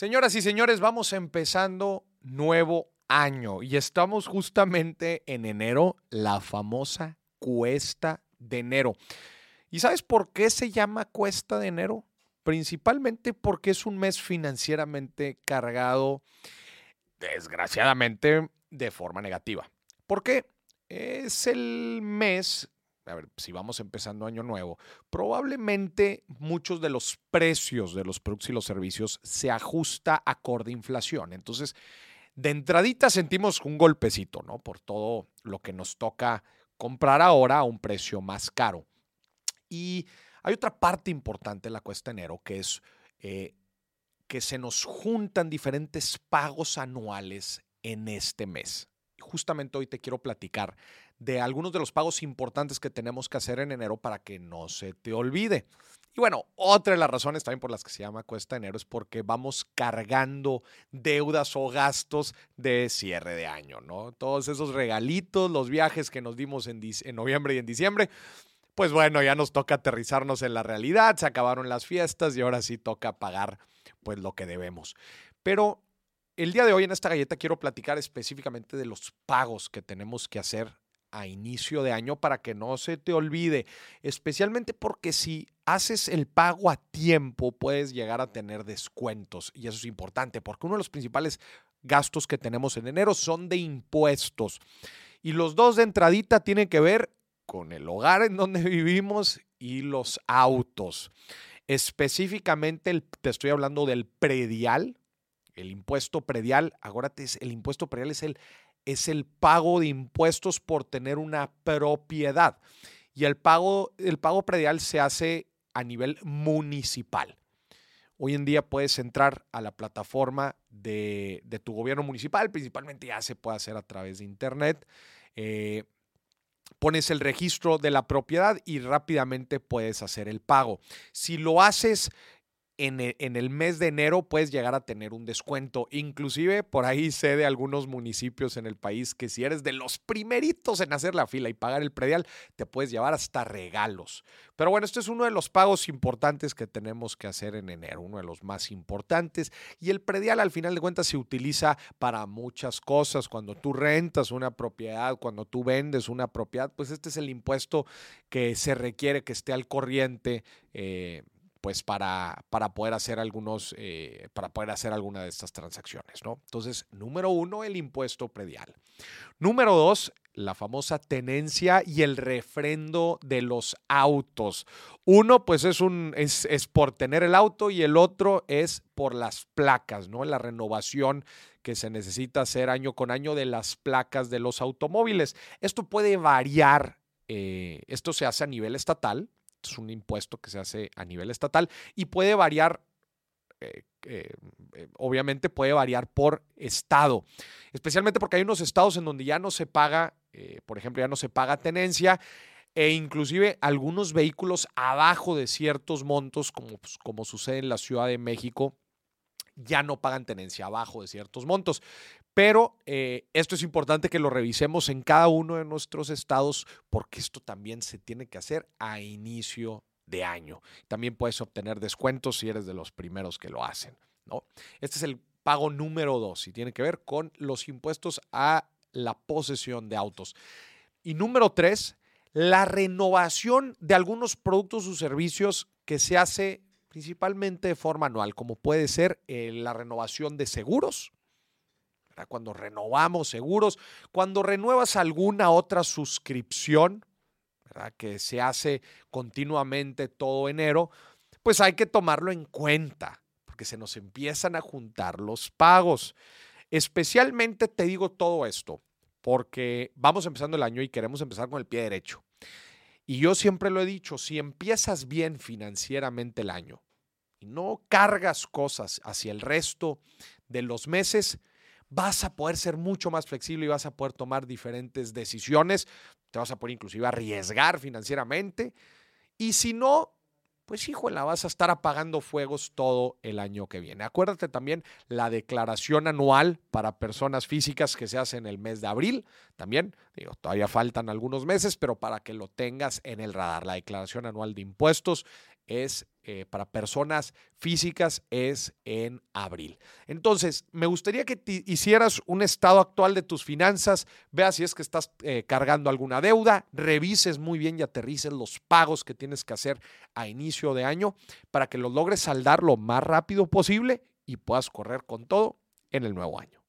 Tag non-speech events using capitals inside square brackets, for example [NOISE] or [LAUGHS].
Señoras y señores, vamos empezando nuevo año y estamos justamente en enero, la famosa cuesta de enero. ¿Y sabes por qué se llama cuesta de enero? Principalmente porque es un mes financieramente cargado, desgraciadamente, de forma negativa. ¿Por qué? Es el mes a ver, si vamos empezando año nuevo, probablemente muchos de los precios de los productos y los servicios se ajusta acorde a inflación. Entonces, de entradita sentimos un golpecito. Por todo lo que nos toca comprar ahora a un precio más caro. Y hay otra parte importante en la cuesta enero que es eh, que se nos juntan diferentes pagos anuales en este mes. Justamente hoy te quiero platicar de algunos de los pagos importantes que tenemos que hacer en enero para que no se te olvide. Y bueno, otra de las razones también por las que se llama cuesta enero es porque vamos cargando deudas o gastos de cierre de año, ¿no? Todos esos regalitos, los viajes que nos dimos en, noviembre y en diciembre, pues bueno, ya nos toca aterrizarnos en la realidad, se acabaron las fiestas y ahora sí toca pagar pues lo que debemos. Pero el día de hoy en esta galleta quiero platicar específicamente de los pagos que tenemos que hacer a inicio de año para que no se te olvide, especialmente porque si haces el pago a tiempo puedes llegar a tener descuentos y eso es importante porque uno de los principales gastos que tenemos en enero son de impuestos y los dos de entradita tienen que ver con el hogar en donde [LAUGHS] vivimos y los autos. Específicamente te estoy hablando del predial, el impuesto predial, acuérdate, el impuesto predial es el es el pago de impuestos por tener una propiedad. Y el pago, el pago predial se hace a nivel municipal. Hoy en día puedes entrar a la plataforma de, tu gobierno municipal, principalmente ya se puede hacer a través de internet. Eh, pones el registro de la propiedad y rápidamente puedes hacer el pago. Si lo haces e, en el, mes de enero puedes llegar a tener un descuento. Inclusive por ahí sé de algunos municipios en el país que si eres de los primeritos en hacer la fila y pagar el predial, te puedes llevar hasta regalos. Pero bueno, este es uno de los pagos importantes que tenemos que hacer en enero, uno de los más importantes. Y el predial al final de cuentas se utiliza para muchas cosas. Cuando tú rentas una propiedad, cuando tú vendes una propiedad, pues este es el impuesto que se requiere que esté al corriente. Eh, pues para, para poder hacer algunos, eh, para poder hacer alguna de estas transacciones, ¿no? Entonces, número uno, el impuesto predial. Número dos, la famosa tenencia y el refrendo de los autos. Uno, pues es, un, es, es, por tener el auto y el otro es por las placas, ¿no? La renovación que se necesita hacer año con año de las placas de los automóviles. Esto puede variar, eh, esto se hace a nivel estatal, es un impuesto que se hace a nivel estatal y puede variar eh, eh, eh, obviamente puede variar por estado, especialmente porque hay unos estados en donde ya no se paga, por ejemplo, ya no se paga tenencia e inclusive algunos vehículos abajo de ciertos montos, como, pues, como sucede en la Ciudad de México, ya no pagan tenencia abajo de ciertos montos. Pero eh, esto es importante que lo revisemos en cada uno de nuestros estados porque esto también se tiene que hacer a inicio de año. También puedes obtener descuentos si eres de los primeros que lo hacen. ¿no? Este es el pago número dos y tiene que ver con los impuestos a la posesión de autos. Y número tres, la renovación de algunos productos o servicios que se hace principalmente de forma anual, como puede ser eh, la renovación de seguros, cuando renovamos seguros, cuando renuevas alguna otra suscripción, que se hace continuamente todo enero, pues hay que tomarlo en cuenta, porque se nos empiezan a juntar los pagos. Especialmente te digo todo esto, porque vamos empezando el año y queremos empezar con el pie derecho. Y yo siempre lo he dicho, si empiezas bien financieramente el año y no cargas cosas hacia el resto de los meses, vas a poder ser mucho más flexible y vas a poder tomar diferentes decisiones. Te vas a poder inclusive arriesgar financieramente. Y si no, pues híjole, vas a estar apagando fuegos todo el año que viene. Acuérdate también la declaración anual para personas físicas que se hace en el mes de abril. También, digo, todavía faltan algunos meses, pero para que lo tengas en el radar. La declaración anual de impuestos es eh, para personas físicas es en abril. Entonces, me gustaría que hicieras un estado actual de tus finanzas, veas si es que estás eh, cargando alguna deuda, revises muy bien y aterrices los pagos que tienes que hacer a inicio de año para que los logres saldar lo más rápido posible y puedas correr con todo en el nuevo año.